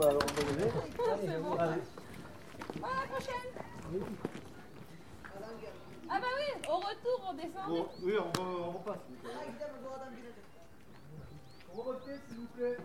bah on va aller. Bon. Allez. À la prochaine. Ah bah oui, au retour on descend. Bon, oui, on, va, on repasse. On s'il vous plaît.